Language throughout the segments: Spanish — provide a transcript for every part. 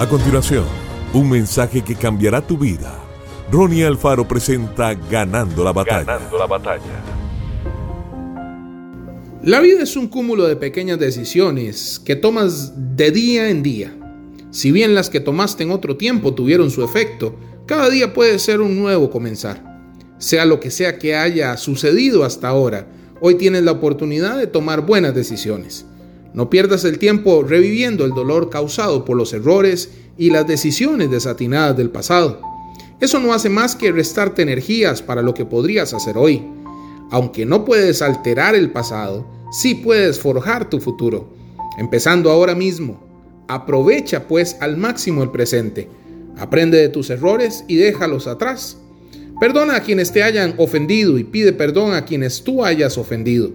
A continuación, un mensaje que cambiará tu vida. Ronnie Alfaro presenta Ganando la batalla. Ganando la batalla. La vida es un cúmulo de pequeñas decisiones que tomas de día en día. Si bien las que tomaste en otro tiempo tuvieron su efecto, cada día puede ser un nuevo comenzar. Sea lo que sea que haya sucedido hasta ahora, hoy tienes la oportunidad de tomar buenas decisiones. No pierdas el tiempo reviviendo el dolor causado por los errores y las decisiones desatinadas del pasado. Eso no hace más que restarte energías para lo que podrías hacer hoy. Aunque no puedes alterar el pasado, sí puedes forjar tu futuro. Empezando ahora mismo. Aprovecha pues al máximo el presente. Aprende de tus errores y déjalos atrás. Perdona a quienes te hayan ofendido y pide perdón a quienes tú hayas ofendido.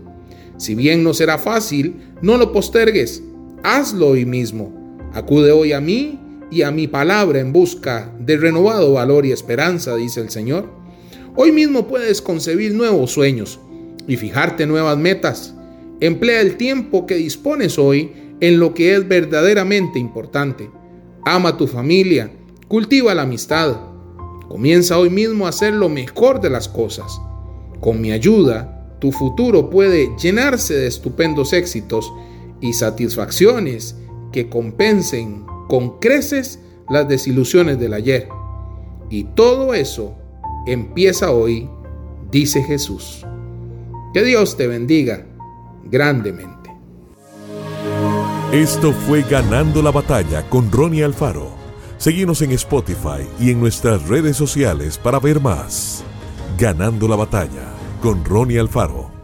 Si bien no será fácil, no lo postergues, hazlo hoy mismo. Acude hoy a mí y a mi palabra en busca de renovado valor y esperanza, dice el Señor. Hoy mismo puedes concebir nuevos sueños y fijarte nuevas metas. Emplea el tiempo que dispones hoy en lo que es verdaderamente importante. Ama a tu familia, cultiva la amistad. Comienza hoy mismo a hacer lo mejor de las cosas. Con mi ayuda, tu futuro puede llenarse de estupendos éxitos y satisfacciones que compensen con creces las desilusiones del ayer. Y todo eso empieza hoy, dice Jesús. Que Dios te bendiga grandemente. Esto fue Ganando la Batalla con Ronnie Alfaro. Seguimos en Spotify y en nuestras redes sociales para ver más. Ganando la Batalla con Ronnie Alfaro.